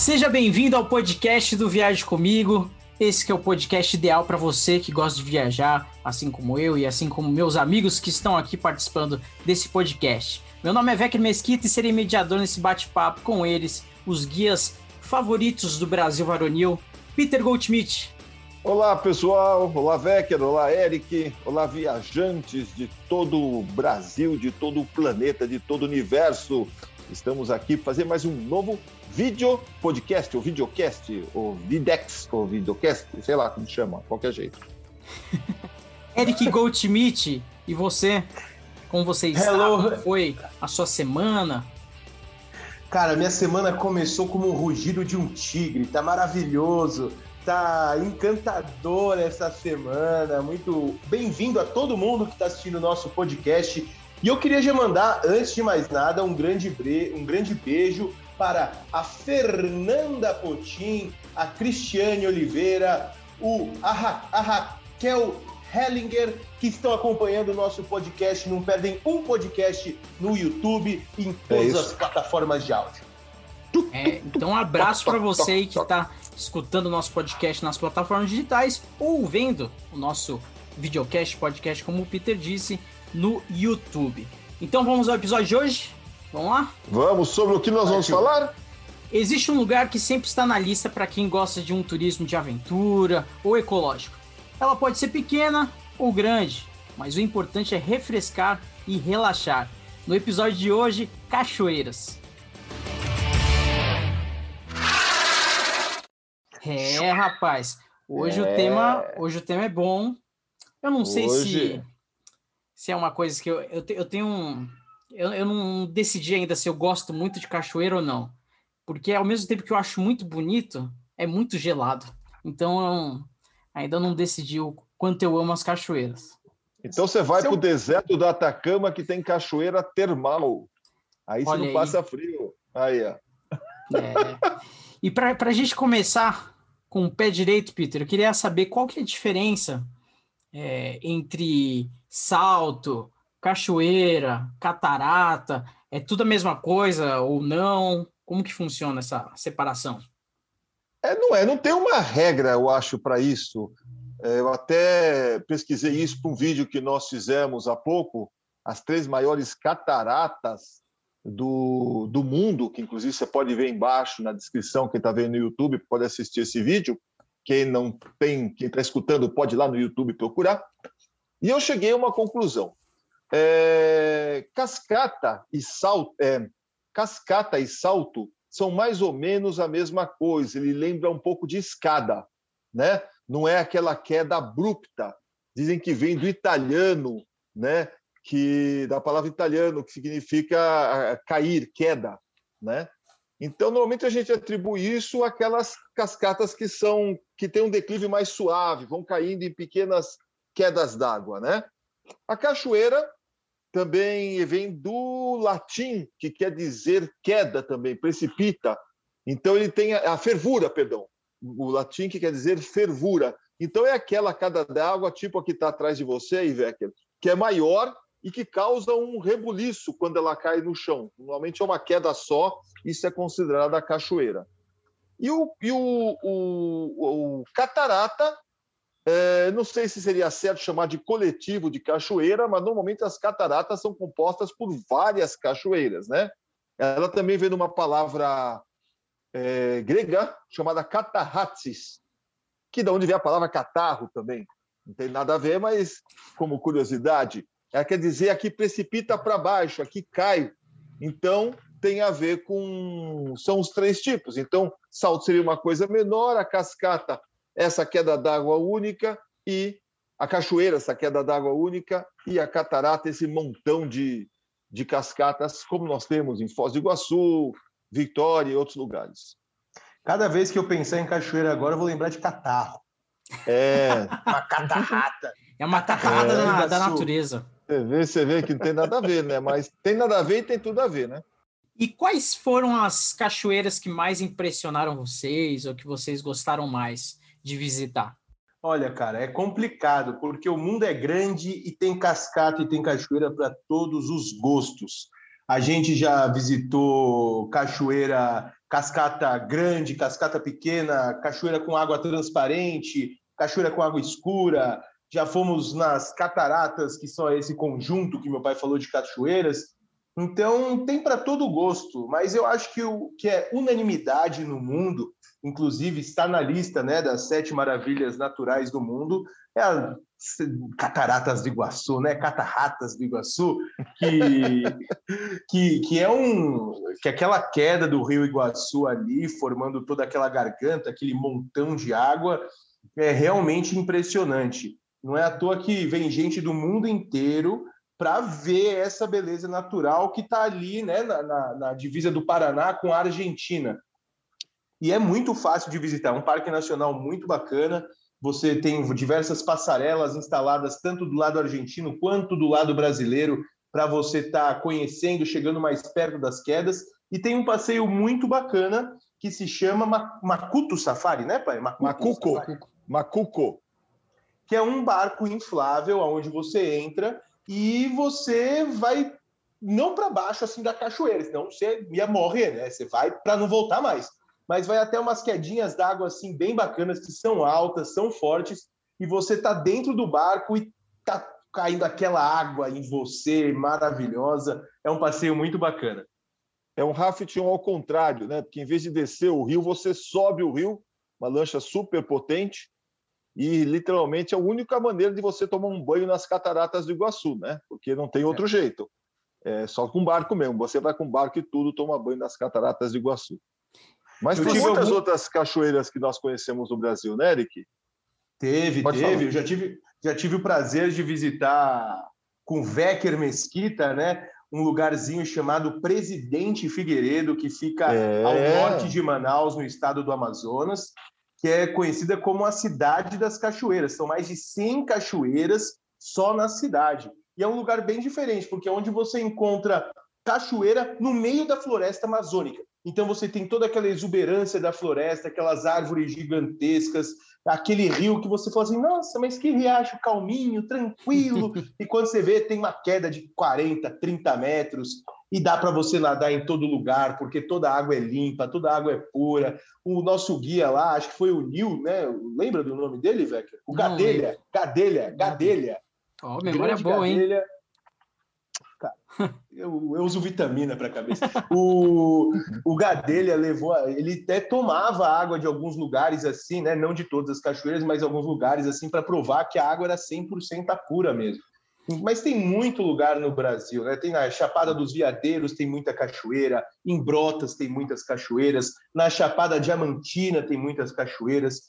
Seja bem-vindo ao podcast do Viagem Comigo. Esse que é o podcast ideal para você que gosta de viajar, assim como eu e assim como meus amigos que estão aqui participando desse podcast. Meu nome é Vecchio Mesquita e serei mediador nesse bate-papo com eles, os guias favoritos do Brasil varonil, Peter Goldschmidt. Olá, pessoal. Olá, Vecker. Olá, Eric. Olá, viajantes de todo o Brasil, de todo o planeta, de todo o universo. Estamos aqui para fazer mais um novo vídeo podcast, ou videocast, ou videx, ou videocast, sei lá como chama, qualquer jeito. Eric Goldschmidt, e você? Como você está? Hello. Como foi a sua semana? Cara, minha semana começou como um rugido de um tigre, tá maravilhoso, tá encantador essa semana, muito bem-vindo a todo mundo que está assistindo o nosso podcast. E eu queria já mandar, antes de mais nada, um grande, bre... um grande beijo para a Fernanda Potim, a Cristiane Oliveira, o, a, Ra... a Raquel Hellinger, que estão acompanhando o nosso podcast, não perdem um podcast no YouTube e em todas isso. as plataformas de áudio. É, então, um abraço para você aí que está escutando o nosso podcast nas plataformas digitais ou vendo o nosso videocast, podcast, como o Peter disse, no YouTube. Então, vamos ao episódio de hoje? Vamos lá? Vamos sobre o que nós vamos Partiu. falar? Existe um lugar que sempre está na lista para quem gosta de um turismo de aventura ou ecológico. Ela pode ser pequena ou grande, mas o importante é refrescar e relaxar. No episódio de hoje, cachoeiras. É, rapaz. Hoje o É. tema, hoje o tema é bom. Eu não sei se Hoje- se é uma coisa que eu, eu, te- eu tenho um. Eu, eu não decidi ainda se eu gosto muito de cachoeira ou não. Porque ao mesmo tempo que eu acho muito bonito, é muito gelado. Então eu ainda não decidi o quanto eu amo as cachoeiras. Então você vai para o deserto do Atacama que tem cachoeira termal. Aí você Olha não aí. passa frio. Aí, ó. É. E para a gente começar com o pé direito, Peter, eu queria saber qual que é a diferença é, entre salto, cachoeira, catarata. É tudo a mesma coisa ou não? Como que funciona essa separação? É, não é, não tem uma regra, eu acho, para isso. É, eu até pesquisei isso para um vídeo que nós fizemos há pouco, as três maiores cataratas do, do mundo, que inclusive você pode ver embaixo na descrição, quem está vendo no YouTube pode assistir esse vídeo. Quem não tem, quem está escutando, pode ir lá no YouTube procurar. E eu cheguei a uma conclusão. É, cascata e salto, é, cascata e salto são mais ou menos a mesma coisa. Ele lembra um pouco de escada, né? Não é aquela queda abrupta. Dizem que vem do italiano, né? Que da palavra italiano que significa cair, queda, né? Então normalmente a gente atribui isso àquelas cascatas que são que têm um declive mais suave, vão caindo em pequenas quedas d'água, né? A cachoeira também vem do latim, que quer dizer queda também, precipita. Então ele tem a, a fervura, perdão. O latim que quer dizer fervura. Então é aquela queda d'água, tipo a que está atrás de você, Ivecker, que é maior e que causa um rebuliço quando ela cai no chão. Normalmente é uma queda só, isso é considerada cachoeira. E o, e o, o, o catarata é, não sei se seria certo chamar de coletivo de cachoeira, mas normalmente as cataratas são compostas por várias cachoeiras, né? Ela também vem de uma palavra é, grega chamada catarratsis, que da onde vem a palavra catarro também. Não tem nada a ver, mas como curiosidade, ela quer dizer aqui precipita para baixo, aqui cai. Então tem a ver com são os três tipos. Então salto seria uma coisa menor, a cascata essa queda d'água única e a cachoeira, essa queda d'água única, e a catarata, esse montão de, de cascatas, como nós temos em Foz do Iguaçu, Vitória e outros lugares. Cada vez que eu pensar em cachoeira agora, eu vou lembrar de catarro. É, Uma catarrata. É uma catarrada É, da, da natureza. você vê, você vê que não tem nada a ver, né? Mas tem nada a ver e tem tudo a ver, né? E quais foram as cachoeiras que mais impressionaram vocês ou que vocês gostaram mais de visitar? Olha, cara, é complicado, porque o mundo é grande e tem cascata e tem cachoeira para todos os gostos. A gente já visitou cachoeira, cascata grande, cascata pequena, cachoeira com água transparente, cachoeira com água escura. Já fomos nas cataratas, que são esse conjunto que meu pai falou de cachoeiras. Então, tem para todo gosto, mas eu acho que o que é unanimidade no mundo, inclusive está na lista né, das sete maravilhas naturais do mundo, é a Cataratas do Iguaçu, né? Catarratas do Iguaçu, que, que, que é um que aquela queda do Rio Iguaçu ali, formando toda aquela garganta, aquele montão de água, é realmente impressionante. Não é à toa que vem gente do mundo inteiro para ver essa beleza natural que está ali né, na, na, na, divisa do Paraná com a Argentina. E é muito fácil de visitar, é um parque nacional muito bacana. Você tem diversas passarelas instaladas tanto do lado argentino quanto do lado brasileiro para você estar tá conhecendo, chegando mais perto das quedas. E tem um passeio muito bacana que se chama Macuto Safari, né, pai? Macuto Macuco. Safari. Macuco. Que é um barco inflável onde você entra e você vai não para baixo assim da cachoeira, senão você ia morrer, né? Você vai para não voltar mais. Mas vai até umas quedinhas d'água assim bem bacanas que são altas, são fortes e você tá dentro do barco e tá caindo aquela água em você, maravilhosa. É um passeio muito bacana. É um rafting ao contrário, né? Porque em vez de descer o rio, você sobe o rio, uma lancha super potente, e literalmente é a única maneira de você tomar um banho nas cataratas do Iguaçu, né? Porque não tem outro é. jeito. É só com barco mesmo. Você vai com barco e tudo toma banho nas cataratas do Iguaçu. Mas eu tem muitas algum... outras cachoeiras que nós conhecemos no Brasil, né, Eric? Teve, Pode teve. Falar. Eu já tive, já tive o prazer de visitar com Vecker Mesquita, né? Um lugarzinho chamado Presidente Figueiredo, que fica é... ao norte de Manaus, no estado do Amazonas que é conhecida como a Cidade das Cachoeiras. São mais de 100 cachoeiras só na cidade. E é um lugar bem diferente, porque é onde você encontra cachoeira no meio da floresta amazônica. Então você tem toda aquela exuberância da floresta, aquelas árvores gigantescas, aquele rio que você fala assim, nossa, mas que riacho calminho, tranquilo. e quando você vê, tem uma queda de 40, 30 metros e dá para você nadar em todo lugar, porque toda a água é limpa, toda a água é pura. O nosso guia lá, acho que foi o Nil, né? Lembra do nome dele, Vecker? O Gadelha, Gadelha, Gadelha. Ó, oh, memória boa, Gadelha. hein? Eu, eu, uso vitamina para a cabeça. O, o Gadelha levou, ele até tomava água de alguns lugares assim, né? Não de todas as cachoeiras, mas alguns lugares assim para provar que a água era 100% pura mesmo. Mas tem muito lugar no Brasil, né? Tem na Chapada dos Veadeiros tem muita cachoeira, em Brotas tem muitas cachoeiras, na Chapada Diamantina tem muitas cachoeiras.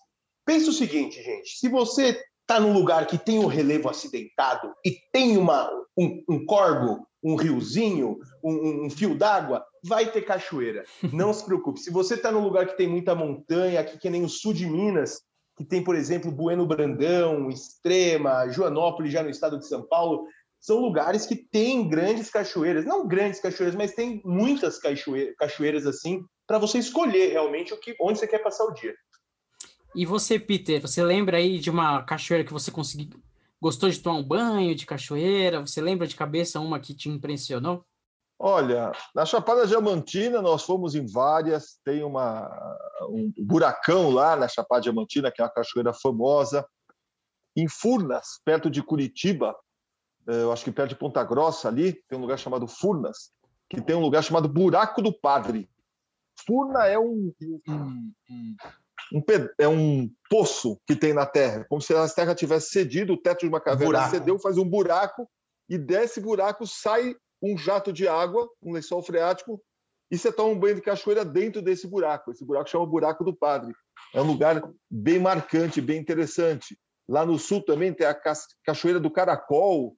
Pensa o seguinte, gente: se você está num lugar que tem um relevo acidentado e tem uma, um, um corgo, um riozinho, um, um fio d'água, vai ter cachoeira. Não se preocupe. Se você está num lugar que tem muita montanha, aqui que nem o sul de Minas, que tem, por exemplo, Bueno Brandão, Extrema, Joanópolis, já no estado de São Paulo, são lugares que têm grandes cachoeiras, não grandes cachoeiras, mas tem muitas cachoeiras, cachoeiras assim, para você escolher realmente o que, onde você quer passar o dia. E você, Peter, você lembra aí de uma cachoeira que você conseguiu, gostou de tomar um banho de cachoeira? Você lembra de cabeça uma que te impressionou? Olha, na Chapada Diamantina nós fomos em várias, tem uma, um buracão lá na Chapada Diamantina, que é uma cachoeira famosa. Em Furnas, perto de Curitiba, eh, eu acho que perto de Ponta Grossa ali, tem um lugar chamado Furnas, que tem um lugar chamado Buraco do Padre. Furna é um, um, um, um é um poço que tem na terra, como se a terra tivesse cedido, o teto de uma caverna buraco. cedeu, faz um buraco, e desse buraco sai um jato de água, um lençol freático, e você toma um banho de cachoeira dentro desse buraco. Esse buraco chama Buraco do Padre. É um lugar bem marcante, bem interessante. Lá no sul também tem a Cachoeira do Caracol,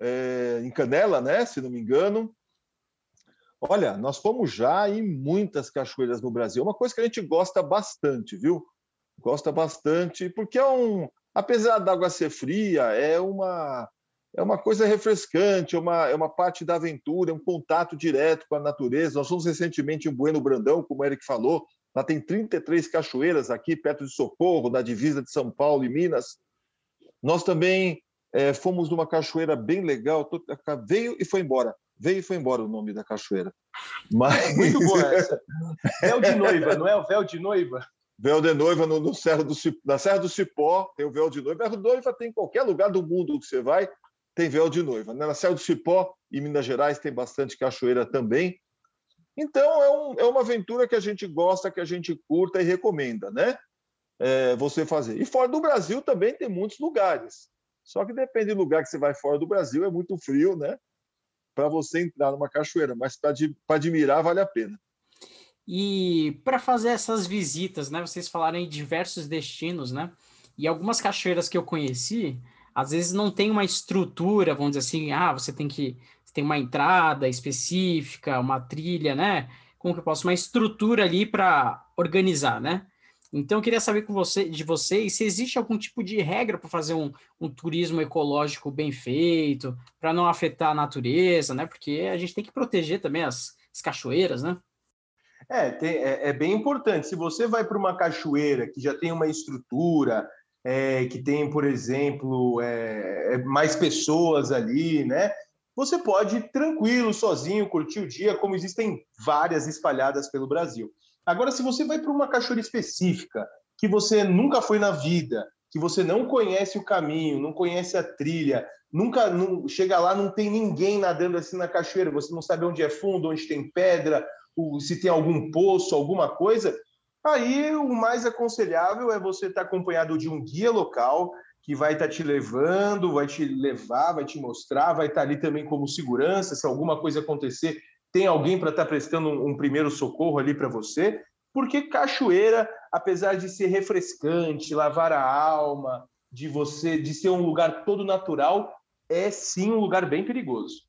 é, em Canela, né? Se não me engano. Olha, nós fomos já em muitas cachoeiras no Brasil. É uma coisa que a gente gosta bastante, viu? Gosta bastante, porque é um. Apesar da água ser fria, é uma é uma coisa refrescante, é uma, é uma parte da aventura, é um contato direto com a natureza. Nós fomos recentemente em Bueno Brandão, como o Eric falou, lá tem 33 cachoeiras aqui, perto de Socorro, na divisa de São Paulo e Minas. Nós também é, fomos numa cachoeira bem legal, veio e foi embora, Veio e foi embora o nome da cachoeira. Mas... Muito boa essa. Véu de noiva, não é o véu de noiva? Véu de noiva no, no Serra do na Serra do Cipó tem o véu de noiva. Véu de noiva tem em qualquer lugar do mundo que você vai, tem véu de noiva. Na Serra do Cipó, em Minas Gerais, tem bastante cachoeira também. Então, é, um, é uma aventura que a gente gosta, que a gente curta e recomenda, né? É, você fazer. E fora do Brasil também tem muitos lugares. Só que depende do lugar que você vai fora do Brasil, é muito frio, né? Para você entrar numa cachoeira, mas para admirar vale a pena. E para fazer essas visitas, né? Vocês falaram em diversos destinos, né? E algumas cachoeiras que eu conheci, às vezes não tem uma estrutura, vamos dizer assim, ah, você tem que tem uma entrada específica, uma trilha, né? Como que eu posso uma estrutura ali para organizar, né? Então eu queria saber com você, de vocês se existe algum tipo de regra para fazer um, um, turismo ecológico bem feito, para não afetar a natureza, né? Porque a gente tem que proteger também as, as cachoeiras, né? É, tem, é, é, bem importante. Se você vai para uma cachoeira que já tem uma estrutura, é, que tem, por exemplo, é, é, mais pessoas ali, né? Você pode ir tranquilo, sozinho, curtir o dia, como existem várias espalhadas pelo Brasil. Agora, se você vai para uma cachoeira específica, que você nunca foi na vida, que você não conhece o caminho, não conhece a trilha, nunca não, chega lá, não tem ninguém nadando assim na cachoeira, você não sabe onde é fundo, onde tem pedra, se tem algum poço, alguma coisa, aí o mais aconselhável é você estar acompanhado de um guia local que vai estar te levando, vai te levar, vai te mostrar, vai estar ali também como segurança, se alguma coisa acontecer, tem alguém para estar prestando um, um primeiro socorro ali para você, porque cachoeira, apesar de ser refrescante, lavar a alma, de você, de ser um lugar todo natural, é sim um lugar bem perigoso.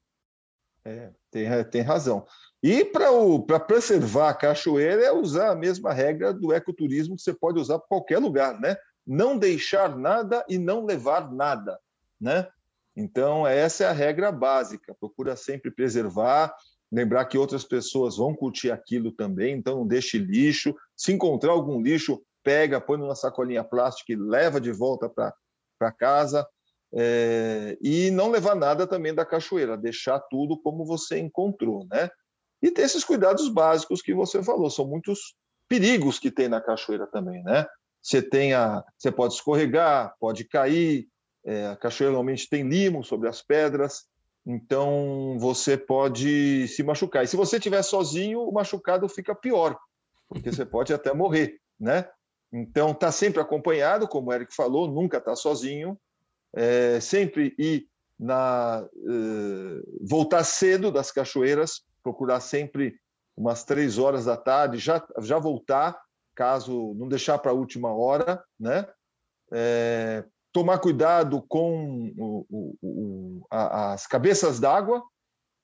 É, tem, tem razão. E para preservar a cachoeira é usar a mesma regra do ecoturismo que você pode usar para qualquer lugar, né? Não deixar nada e não levar nada, né? Então, essa é a regra básica. Procura sempre preservar, lembrar que outras pessoas vão curtir aquilo também, então não deixe lixo. Se encontrar algum lixo, pega, põe numa sacolinha plástica e leva de volta para casa. É, e não levar nada também da cachoeira, deixar tudo como você encontrou, né? E ter esses cuidados básicos que você falou, são muitos perigos que tem na cachoeira também, né? Você tem a, você pode escorregar, pode cair, é, a cachoeira normalmente tem limo sobre as pedras, então você pode se machucar. E se você estiver sozinho, o machucado fica pior, porque você pode até morrer, né? Então tá sempre acompanhado, como o Eric falou, nunca está sozinho, é, sempre ir na uh, voltar cedo das cachoeiras procurar sempre umas três horas da tarde, já, já voltar, caso não deixar para a última hora, né? É, tomar cuidado com o, o, o, a, as cabeças d'água,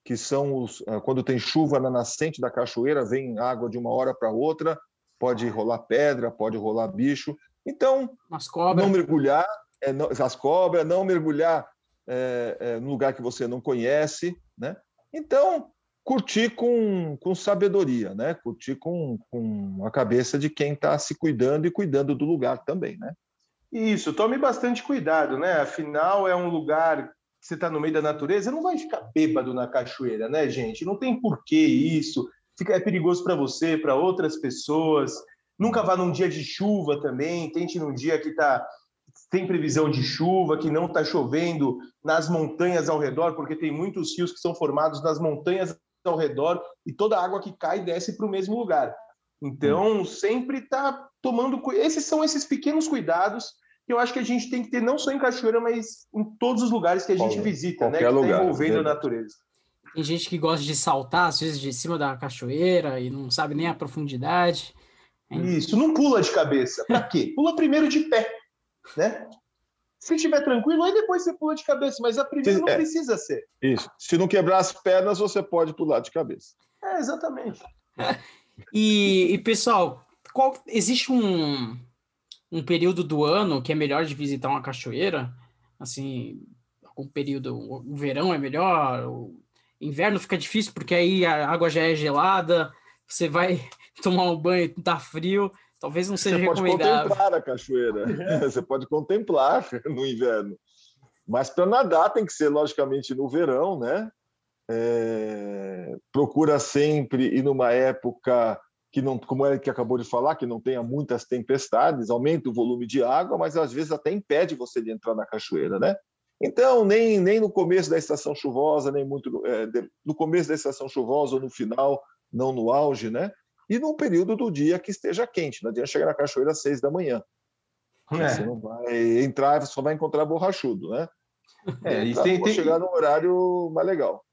que são os, é, quando tem chuva na nascente da cachoeira, vem água de uma hora para outra, pode rolar pedra, pode rolar bicho. Então, não mergulhar, é, não, as cobras, não mergulhar é, é, no lugar que você não conhece, né? Então, curtir com, com sabedoria, né? Curtir com, com a cabeça de quem está se cuidando e cuidando do lugar também, né? Isso, tome bastante cuidado, né? Afinal, é um lugar que você está no meio da natureza, não vai ficar bêbado na cachoeira, né, gente? Não tem porquê isso. Fica, é perigoso para você, para outras pessoas. Nunca vá num dia de chuva também. Tente num dia que tá, tem previsão de chuva, que não está chovendo nas montanhas ao redor, porque tem muitos rios que são formados nas montanhas ao redor e toda a água que cai desce para o mesmo lugar. Então, hum. sempre está tomando. Esses são esses pequenos cuidados que eu acho que a gente tem que ter não só em Cachoeira, mas em todos os lugares que a gente visita, né? Que está envolvendo a natureza. Tem gente que gosta de saltar, às vezes, de cima da cachoeira e não sabe nem a profundidade. Isso, não pula de cabeça. Para quê? Pula primeiro de pé, né? Se estiver tranquilo, aí depois você pula de cabeça, mas a primeira Se, não é, precisa ser. Isso. Se não quebrar as pernas, você pode pular de cabeça. É, exatamente. e, e, pessoal, qual, existe um, um período do ano que é melhor de visitar uma cachoeira? Assim, algum período, o verão é melhor, o inverno fica difícil porque aí a água já é gelada, você vai tomar um banho, tá frio. Talvez não seja Você pode contemplar a cachoeira. Você pode contemplar no inverno. Mas para nadar tem que ser, logicamente, no verão, né? É, procura sempre ir numa época que não, como é que acabou de falar, que não tenha muitas tempestades, aumenta o volume de água, mas às vezes até impede você de entrar na cachoeira, né? Então, nem, nem no começo da estação chuvosa, nem muito é, de, no começo da estação chuvosa ou no final, não no auge, né? E num período do dia que esteja quente, não adianta chegar na cachoeira às seis da manhã. É. Você não vai entrar, só vai encontrar borrachudo, né? É, e tem, tem... chegar num horário mais legal.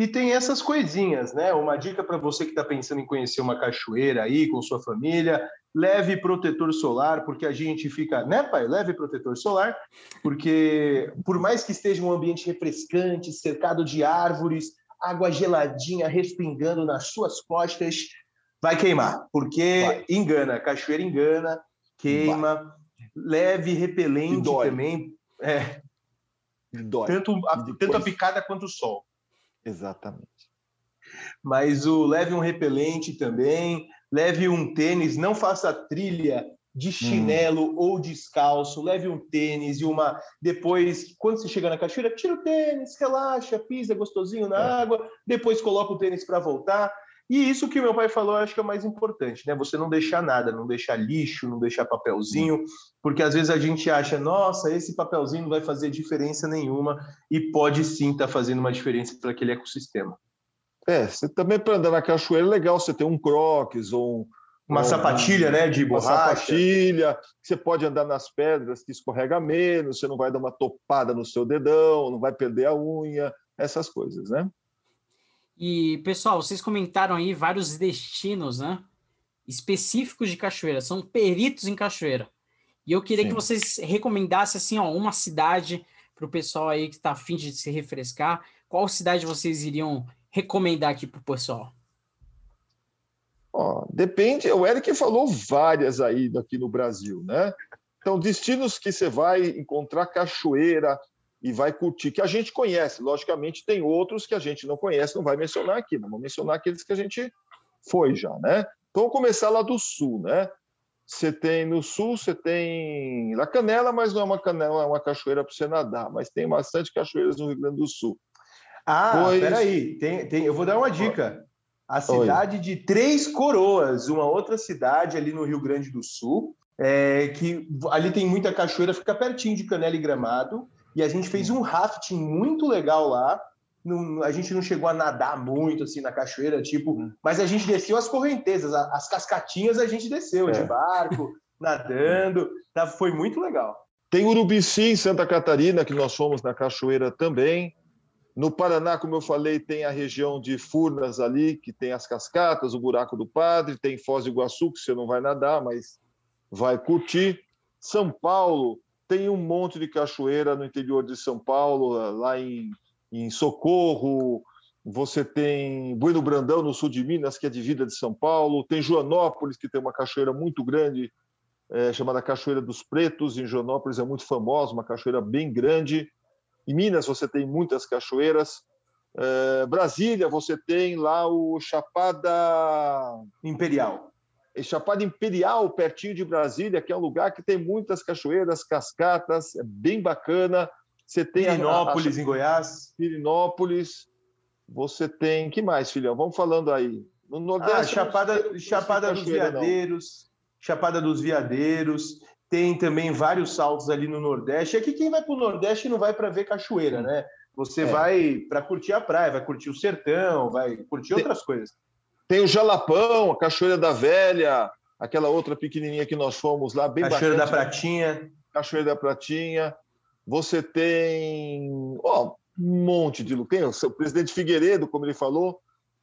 E tem essas coisinhas, né? Uma dica para você que está pensando em conhecer uma cachoeira aí com sua família, leve protetor solar, porque a gente fica, né, pai? Leve protetor solar, porque por mais que esteja um ambiente refrescante, cercado de árvores, água geladinha respingando nas suas costas, vai queimar, porque vai. engana, cachoeira engana, queima. Vai. Leve repelente também. É, Dói. Tanto a, tanto a picada quanto o sol. Exatamente. Mas o leve um repelente também, leve um tênis, não faça trilha de hum. chinelo hum. ou descalço, leve um tênis e uma. Depois, quando você chega na cachoeira, tira o tênis, relaxa, pisa gostosinho na é. água, depois coloca o tênis para voltar. E isso que meu pai falou, acho que é o mais importante, né? Você não deixar nada, não deixar lixo, não deixar papelzinho, porque às vezes a gente acha, nossa, esse papelzinho não vai fazer diferença nenhuma, e pode sim estar tá fazendo uma diferença para aquele ecossistema. É, você também para andar na cachoeira é legal você ter um croques ou um, uma sapatilha, né, de borracha. Uma sapatilha, você pode andar nas pedras que escorrega menos, você não vai dar uma topada no seu dedão, não vai perder a unha, essas coisas, né? E, pessoal, vocês comentaram aí vários destinos, né? Específicos de cachoeira, são peritos em cachoeira. E eu queria Sim. que vocês recomendassem, assim, ó, uma cidade para o pessoal aí que está afim de se refrescar. Qual cidade vocês iriam recomendar aqui para o pessoal? Ó, depende, o Eric falou várias aí aqui no Brasil, né? Então, destinos que você vai encontrar cachoeira, e vai curtir, que a gente conhece. Logicamente, tem outros que a gente não conhece, não vai mencionar aqui, não vou mencionar aqueles que a gente foi já, né? Então, vamos começar lá do sul, né? Você tem no sul, você tem La Canela, mas não é uma canela, é uma cachoeira para você nadar, mas tem bastante cachoeiras no Rio Grande do Sul. Ah, pois... peraí, tem, tem, eu vou dar uma dica. A cidade Oi. de Três Coroas, uma outra cidade ali no Rio Grande do Sul, é, que ali tem muita cachoeira, fica pertinho de Canela e Gramado. E a gente fez um rafting muito legal lá. Não, a gente não chegou a nadar muito assim na cachoeira, tipo, uhum. mas a gente desceu as correntezas, as cascatinhas a gente desceu é. de barco, nadando, tá, foi muito legal. Tem Urubici em Santa Catarina, que nós fomos na cachoeira também. No Paraná, como eu falei, tem a região de Furnas ali, que tem as cascatas, o Buraco do Padre, tem Foz do Iguaçu, que você não vai nadar, mas vai curtir. São Paulo, tem um monte de cachoeira no interior de São Paulo, lá em, em Socorro. Você tem Bueno Brandão, no sul de Minas, que é de vida de São Paulo. Tem Joanópolis, que tem uma cachoeira muito grande, é, chamada Cachoeira dos Pretos. Em Joanópolis é muito famosa, uma cachoeira bem grande. Em Minas você tem muitas cachoeiras. É, Brasília você tem lá o Chapada Imperial. Chapada Imperial, pertinho de Brasília, que é um lugar que tem muitas cachoeiras, cascatas, é bem bacana. Você tem Pirinópolis, a, em Goiás. Pirinópolis. Você tem. que mais, filhão? Vamos falando aí. No Nordeste. Ah, Chapada, Chapada dos Veadeiros. Não. Chapada dos Veadeiros. Tem também vários saltos ali no Nordeste. Aqui quem vai para o Nordeste não vai para ver cachoeira, né? Você é. vai para curtir a praia, vai curtir o sertão, vai curtir tem, outras coisas. Tem o Jalapão, a Cachoeira da Velha, aquela outra pequenininha que nós fomos lá, bem Cachoeira bacana. da Pratinha. Cachoeira da Pratinha. Você tem ó, um monte de lugar. Tem o seu presidente Figueiredo, como ele falou,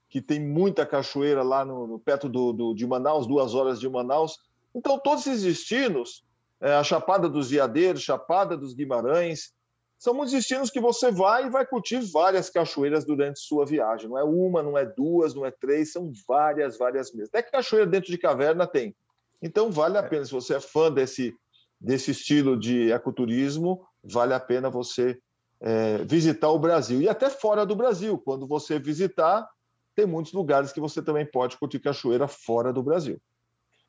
que tem muita cachoeira lá no, no perto do, do, de Manaus, duas horas de Manaus. Então, todos esses destinos, é, a Chapada dos Veadeiros, Chapada dos Guimarães, são muitos destinos que você vai e vai curtir várias cachoeiras durante sua viagem. Não é uma, não é duas, não é três, são várias, várias mesmo. Até que cachoeira dentro de caverna tem. Então vale a é. pena, se você é fã desse, desse estilo de ecoturismo, vale a pena você é, visitar o Brasil. E até fora do Brasil, quando você visitar, tem muitos lugares que você também pode curtir cachoeira fora do Brasil.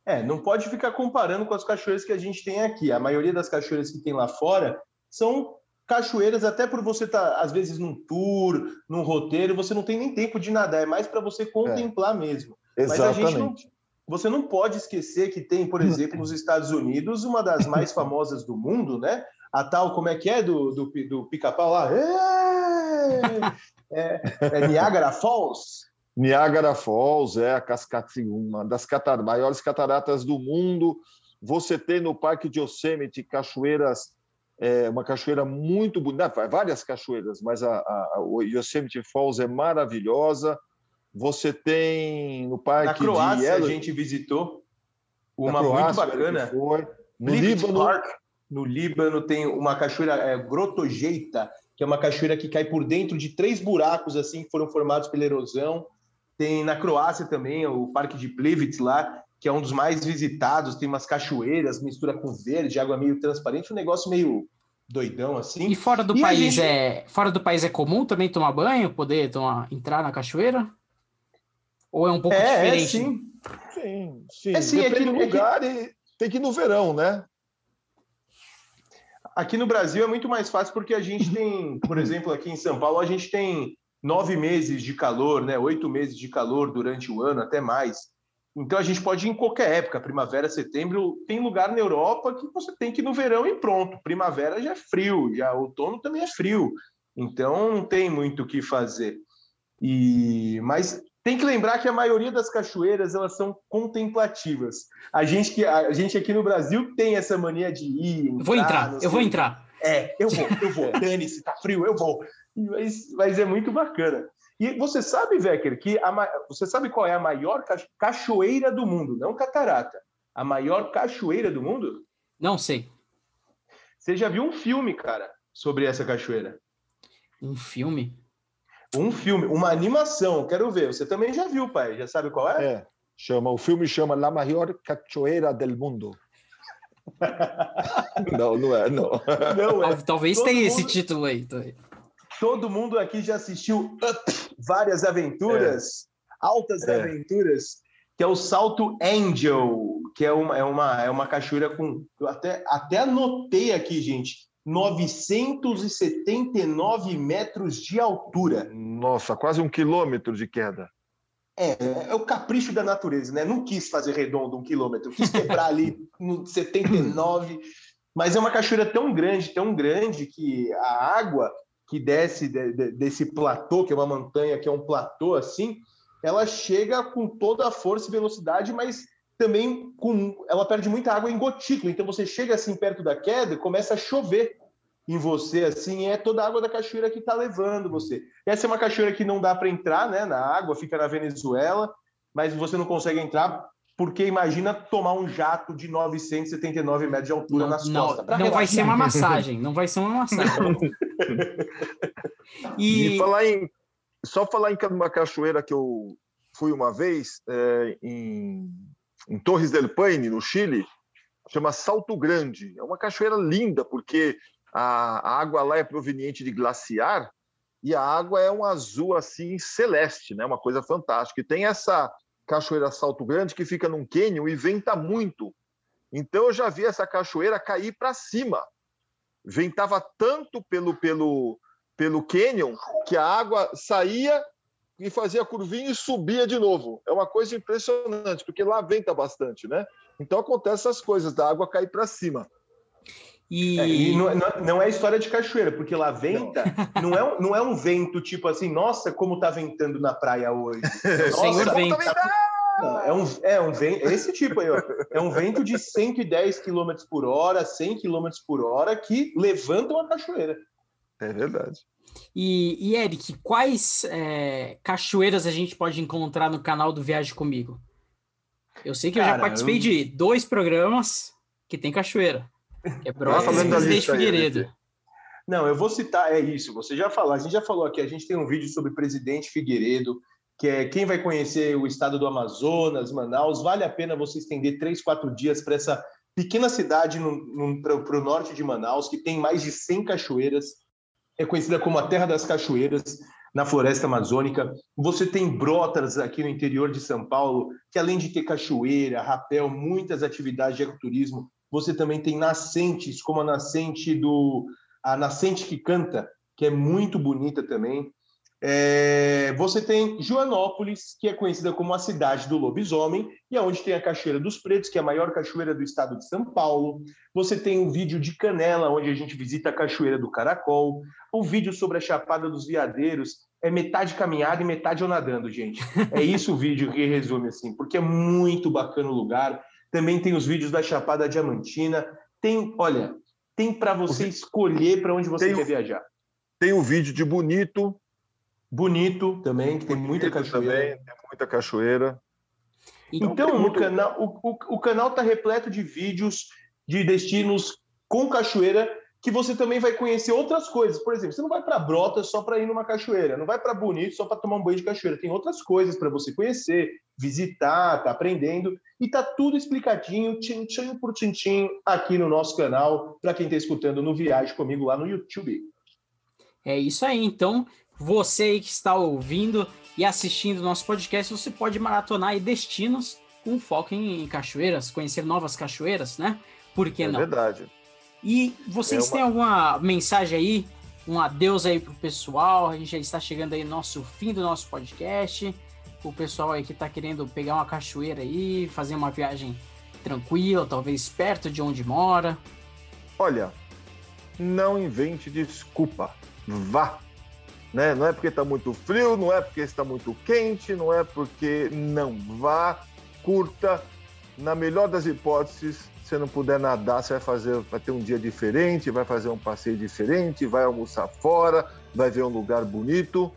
É, não pode ficar comparando com as cachoeiras que a gente tem aqui. A maioria das cachoeiras que tem lá fora são cachoeiras, até por você estar, tá, às vezes, num tour, num roteiro, você não tem nem tempo de nadar, é mais para você contemplar é. mesmo. Exatamente. Mas a gente não, você não pode esquecer que tem, por exemplo, nos Estados Unidos, uma das mais famosas do mundo, né? A tal, como é que é, do, do, do pica-pau lá? É, é Niagara Falls? Niagara Falls é a cascata, uma das catar maiores cataratas do mundo. Você tem no Parque de Yosemite cachoeiras, é, uma cachoeira muito bonita, várias cachoeiras, mas a, a, o Yosemite Falls é maravilhosa. Você tem no Parque Na Croácia de a gente visitou uma Croácia, muito bacana. Foi. No Líbano, Park, no Líbano tem uma cachoeira é, Grotojeita, que é uma cachoeira que cai por dentro de três buracos assim que foram formados pela erosão. Tem na Croácia também o Parque de Plivice lá, que é um dos mais visitados, tem umas cachoeiras, mistura com verde, água meio transparente, um negócio meio doidão assim. E fora do e país gente... é, fora do país é comum também tomar banho, poder tomar, entrar na cachoeira? Ou é um pouco é, é diferente? É, sim. Sim, sim. É, sim Depende é que, do lugar é que... e tem que ir no verão, né? Aqui no Brasil é muito mais fácil porque a gente tem, por exemplo, aqui em São Paulo, a gente tem nove meses de calor, né? Oito meses de calor durante o ano, até mais. Então a gente pode ir em qualquer época, primavera, setembro. Tem lugar na Europa que você tem que ir no verão e pronto. Primavera já é frio, já outono também é frio. Então não tem muito o que fazer. E mas tem que lembrar que a maioria das cachoeiras elas são contemplativas. A gente que a gente aqui no Brasil tem essa mania de ir. Entrar, vou entrar, eu vou entrar. É, eu vou, eu vou. Dane-se, tá frio, eu vou mas, mas é muito bacana. E você sabe, Vecker, que a, você sabe qual é a maior cachoeira do mundo? Não catarata. A maior cachoeira do mundo? Não sei. Você já viu um filme, cara, sobre essa cachoeira? Um filme? Um filme, uma animação. Quero ver. Você também já viu, pai? Já sabe qual é? É. Chama, o filme chama La Maior Cachoeira del Mundo. não, não é, não. não é. Talvez tenha mundo... esse título aí. Todo mundo aqui já assistiu Up, Várias Aventuras, é. Altas é. Aventuras, que é o Salto Angel, que é uma, é uma, é uma cachoeira com. Eu até, até anotei aqui, gente. 979 metros de altura. Nossa, quase um quilômetro de queda. É, é o capricho da natureza, né? Não quis fazer redondo um quilômetro, quis quebrar ali no 79. Mas é uma cachoeira tão grande, tão grande, que a água que desce de, de, desse platô, que é uma montanha, que é um platô assim, ela chega com toda a força e velocidade, mas também com ela perde muita água em gotícula. Então você chega assim perto da queda e começa a chover em você, assim, é toda a água da cachoeira que está levando você. Essa é uma cachoeira que não dá para entrar, né, na água, fica na Venezuela, mas você não consegue entrar porque imagina tomar um jato de 979 metros de altura não, nas não, costas. Não vai ser uma massagem, não vai ser uma massagem. e... e... falar em, só falar em uma cachoeira que eu fui uma vez é, em, em Torres del Paine, no Chile, chama Salto Grande. É uma cachoeira linda porque a, a água lá é proveniente de glaciar e a água é um azul assim celeste, né? Uma coisa fantástica. E tem essa Cachoeira Salto Grande, que fica num cânion e venta muito. Então eu já vi essa cachoeira cair para cima. Ventava tanto pelo pelo pelo cânion que a água saía e fazia curvinha e subia de novo. É uma coisa impressionante, porque lá venta bastante, né? Então acontece essas coisas da água cair para cima. E, é, e não, é, não, é história de cachoeira, porque lá venta, não, não, é, não é um vento tipo assim, nossa, como tá ventando na praia hoje. Nossa, Senhor vento. Tá... Não, é um, é um vento, esse tipo aí, ó, é um vento de 110 km por hora, 100 km por hora, que levanta uma cachoeira. É verdade. E, e Eric, quais é, cachoeiras a gente pode encontrar no canal do Viagem Comigo? Eu sei que Cara, eu já participei eu... de dois programas que tem cachoeira. Que é Brotas e Presidente Figueiredo. Não, eu vou citar, é isso, você já falou, a gente já falou aqui, a gente tem um vídeo sobre Presidente Figueiredo, que é quem vai conhecer o estado do Amazonas, Manaus, vale a pena você estender três, quatro dias para essa pequena cidade para o norte de Manaus, que tem mais de 100 cachoeiras, é conhecida como a Terra das Cachoeiras, na floresta amazônica. Você tem Brotas aqui no interior de São Paulo, que além de ter cachoeira, rapel, muitas atividades de ecoturismo, você também tem nascentes, como a nascente do, a Nascente que Canta, que é muito bonita também. É, você tem Joanópolis, que é conhecida como a cidade do lobisomem, e é onde tem a Cachoeira dos Pretos, que é a maior cachoeira do estado de São Paulo. Você tem um vídeo de Canela, onde a gente visita a Cachoeira do Caracol. O vídeo sobre a Chapada dos Veadeiros é metade caminhada e metade eu nadando, gente. É isso o vídeo que resume assim, porque é muito bacana o lugar. Também tem os vídeos da Chapada Diamantina. Tem, olha, tem para você escolher para onde você tem, quer viajar. Tem o vídeo de Bonito, Bonito também, que tem muita cachoeira. Também, tem muita cachoeira. Então, então muito... o, canal, o, o, o canal está repleto de vídeos de destinos com cachoeira que você também vai conhecer outras coisas. Por exemplo, você não vai para Brota só para ir numa cachoeira, não vai para Bonito só para tomar um banho de cachoeira. Tem outras coisas para você conhecer, visitar, tá aprendendo e tá tudo explicadinho, tintim por tintim, aqui no nosso canal para quem está escutando no Viagem comigo lá no YouTube. É isso aí. Então, você aí que está ouvindo e assistindo nosso podcast, você pode maratonar aí destinos com foco em cachoeiras, conhecer novas cachoeiras, né? Por que é não? É verdade. E vocês é uma... têm alguma mensagem aí, um adeus aí pro pessoal? A gente já está chegando aí no nosso fim do nosso podcast. O pessoal aí que está querendo pegar uma cachoeira aí, fazer uma viagem tranquila, talvez perto de onde mora. Olha, não invente desculpa. Vá né? Não é porque está muito frio, não é porque está muito quente, não é porque não vá, curta. Na melhor das hipóteses, se não puder nadar, você vai fazer, vai ter um dia diferente, vai fazer um passeio diferente, vai almoçar fora, vai ver um lugar bonito.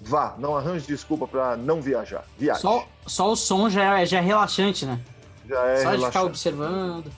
Vá, não arranje desculpa para não viajar. Viaje. Só, só o som já é, já é relaxante, né? Já é só relaxante. de ficar observando.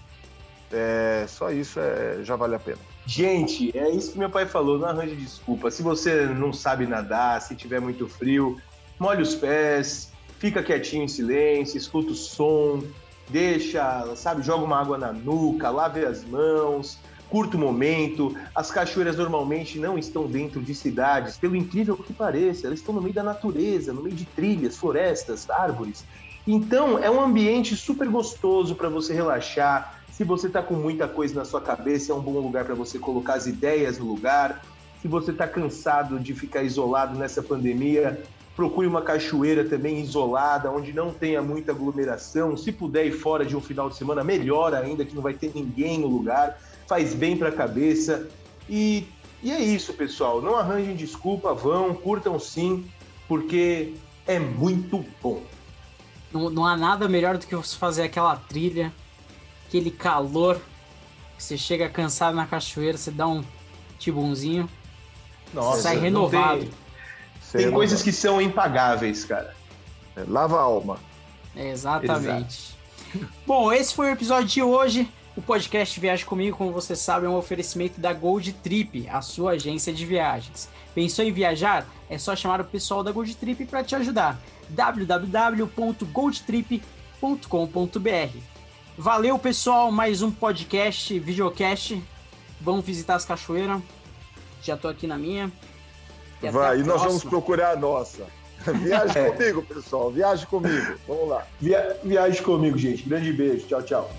É, só isso é, já vale a pena. Gente, é isso que meu pai falou, não arranje desculpa. Se você não sabe nadar, se tiver muito frio, molhe os pés, fica quietinho em silêncio, escuta o som, deixa, sabe, joga uma água na nuca, lave as mãos, curta o momento. As cachoeiras normalmente não estão dentro de cidades, pelo incrível que pareça, elas estão no meio da natureza, no meio de trilhas, florestas, árvores. Então, é um ambiente super gostoso para você relaxar, se você está com muita coisa na sua cabeça, é um bom lugar para você colocar as ideias no lugar. Se você está cansado de ficar isolado nessa pandemia, procure uma cachoeira também isolada, onde não tenha muita aglomeração. Se puder ir fora de um final de semana, melhor ainda, que não vai ter ninguém no lugar. Faz bem para a cabeça. E, e é isso, pessoal. Não arranjem desculpa, vão, curtam sim, porque é muito bom. Não, não há nada melhor do que você fazer aquela trilha aquele calor, você chega cansado na cachoeira, você dá um tibunzinho, Nossa, sai renovado. Tem, tem coisas que são impagáveis, cara. É, lava a alma. Exatamente. Exato. Bom, esse foi o episódio de hoje. O podcast Viaje Comigo, como você sabe, é um oferecimento da Gold Trip, a sua agência de viagens. Pensou em viajar? É só chamar o pessoal da Gold Trip para te ajudar. www.goldtrip.com.br Valeu, pessoal. Mais um podcast, videocast. Vamos visitar as cachoeiras. Já tô aqui na minha. E Vai, e nós vamos procurar a nossa. Viaje é. comigo, pessoal. Viaje comigo. Vamos lá. Via... Viaje comigo, gente. Grande beijo. Tchau, tchau.